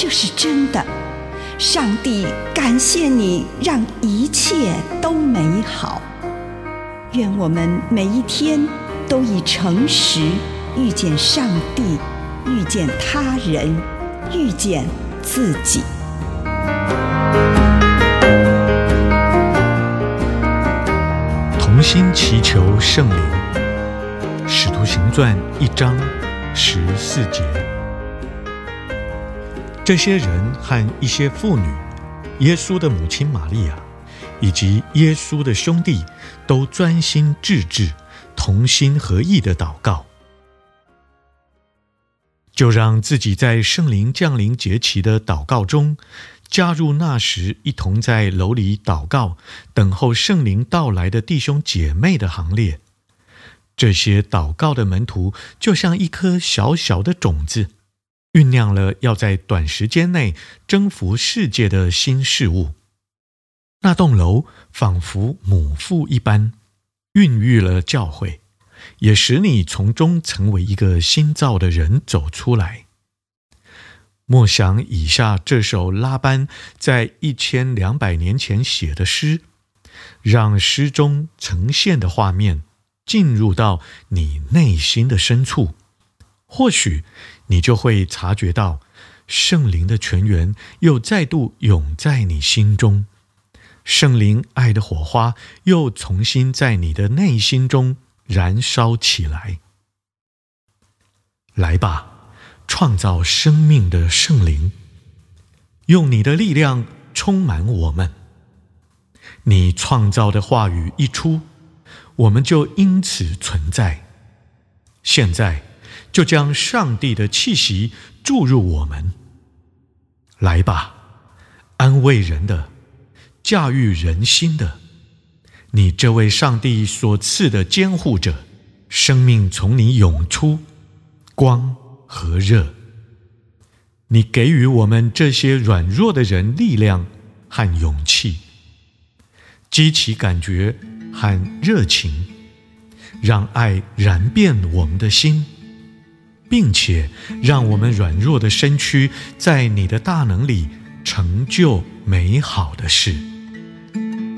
这是真的，上帝感谢你，让一切都美好。愿我们每一天都以诚实遇见上帝，遇见他人，遇见自己。同心祈求圣灵，《使徒行传》一章十四节。这些人和一些妇女，耶稣的母亲玛利亚，以及耶稣的兄弟，都专心致志、同心合意地祷告。就让自己在圣灵降临节期的祷告中，加入那时一同在楼里祷告、等候圣灵到来的弟兄姐妹的行列。这些祷告的门徒，就像一颗小小的种子。酝酿了要在短时间内征服世界的新事物，那栋楼仿佛母腹一般，孕育了教诲，也使你从中成为一个新造的人走出来。默想以下这首拉班在一千两百年前写的诗，让诗中呈现的画面进入到你内心的深处，或许。你就会察觉到，圣灵的泉源又再度涌在你心中，圣灵爱的火花又重新在你的内心中燃烧起来。来吧，创造生命的圣灵，用你的力量充满我们。你创造的话语一出，我们就因此存在。现在。就将上帝的气息注入我们。来吧，安慰人的，驾驭人心的，你这位上帝所赐的监护者，生命从你涌出，光和热。你给予我们这些软弱的人力量和勇气，激起感觉和热情，让爱燃遍我们的心。并且让我们软弱的身躯在你的大能里成就美好的事。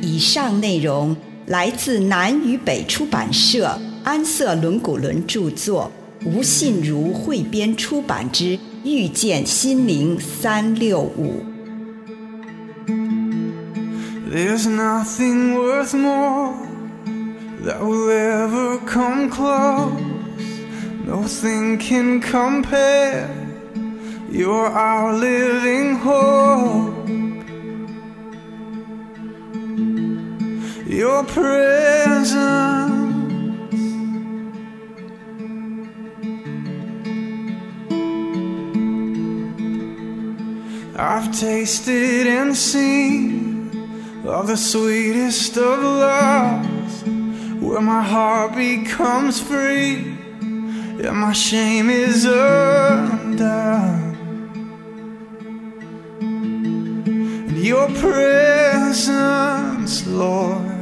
以上内容来自南与北出版社安瑟伦古伦著作，吴信如汇编出版之《遇见心灵三六五》。There's nothing worth more that will ever come close. Nothing can compare. You're our living hope. Your presence. I've tasted and seen of the sweetest of loves, where my heart becomes free Yeah, my shame is undone. And your presence, Lord.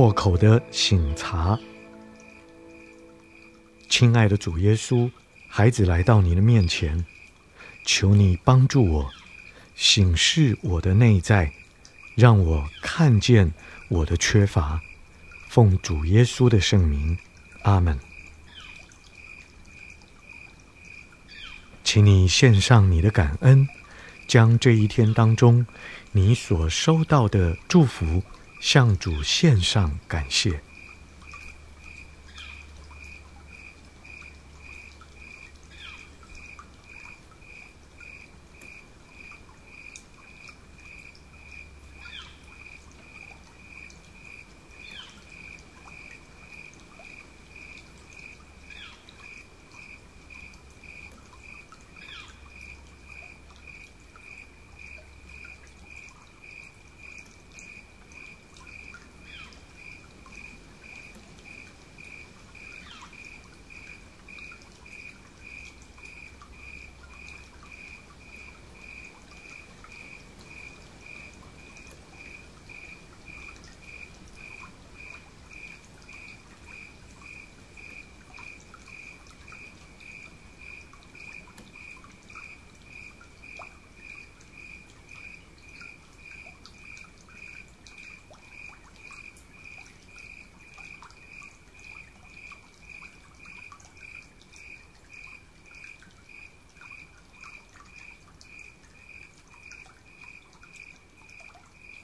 破口的醒察，亲爱的主耶稣，孩子来到你的面前，求你帮助我，醒视我的内在，让我看见我的缺乏。奉主耶稣的圣名，阿门。请你献上你的感恩，将这一天当中你所收到的祝福向主献上感谢。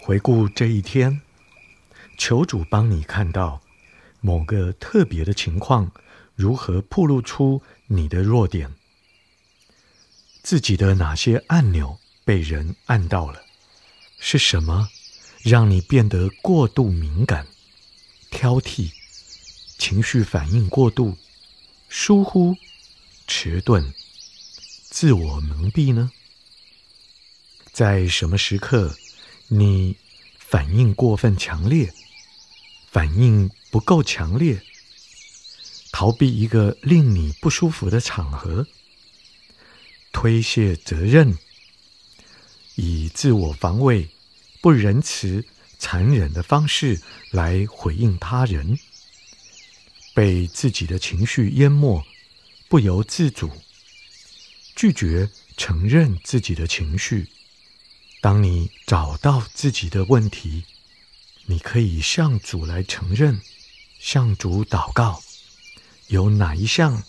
回顾这一天，求主帮你看到某个特别的情况，如何暴露出你的弱点，自己的哪些按钮被人按到了，是什么让你变得过度敏感、挑剔、情绪反应过度、疏忽、迟钝、自我蒙蔽呢？在什么时刻，你反应过分强烈，反应不够强烈，逃避一个令你不舒服的场合，推卸责任，以自我防卫、不仁慈、残忍的方式来回应他人，被自己的情绪淹没，不由自主，拒绝承认自己的情绪。当你找到自己的问题，你可以向主来承认，向主祷告，有哪一项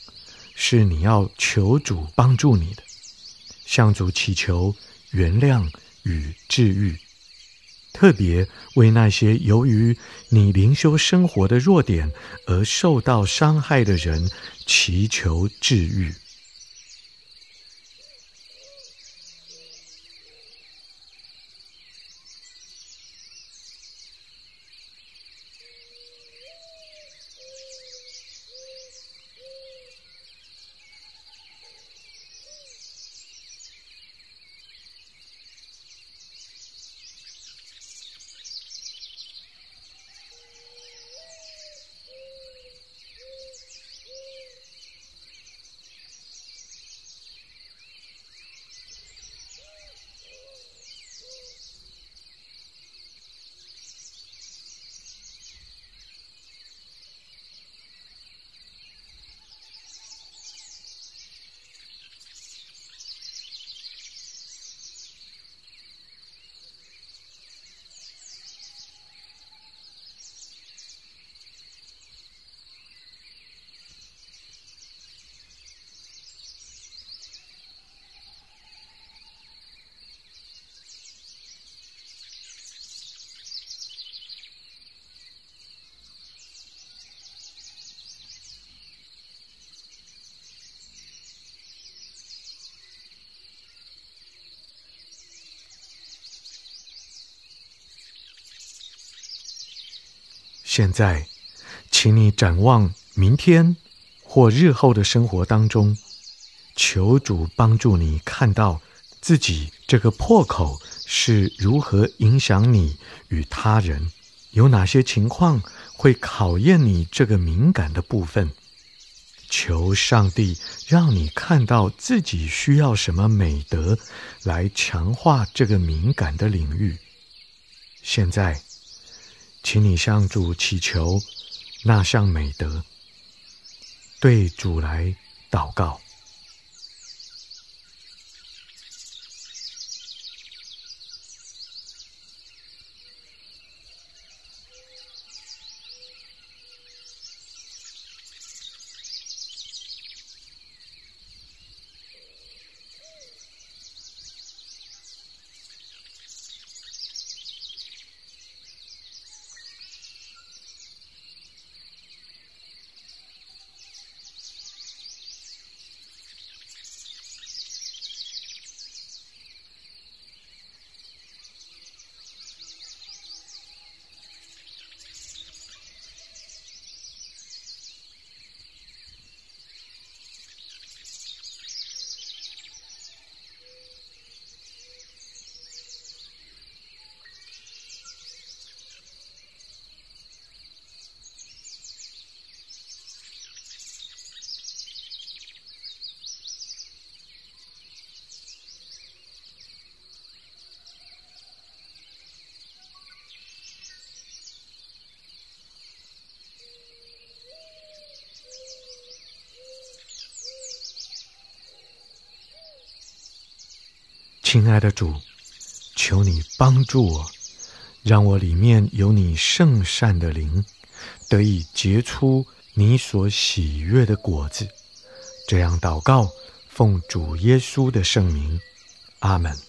是你要求主帮助你的？向主祈求原谅与治愈，特别为那些由于你灵修生活的弱点而受到伤害的人祈求治愈。现在，请你展望明天或日后的生活当中，求主帮助你看到自己这个破口是如何影响你与他人，有哪些情况会考验你这个敏感的部分。求上帝让你看到自己需要什么美德，来强化这个敏感的领域。现在，请你向主祈求那项美德，对主来祷告。亲爱的主，求你帮助我，让我里面有你圣善的灵，得以结出你所喜悦的果子。这样祷告，奉主耶稣的圣名，阿门。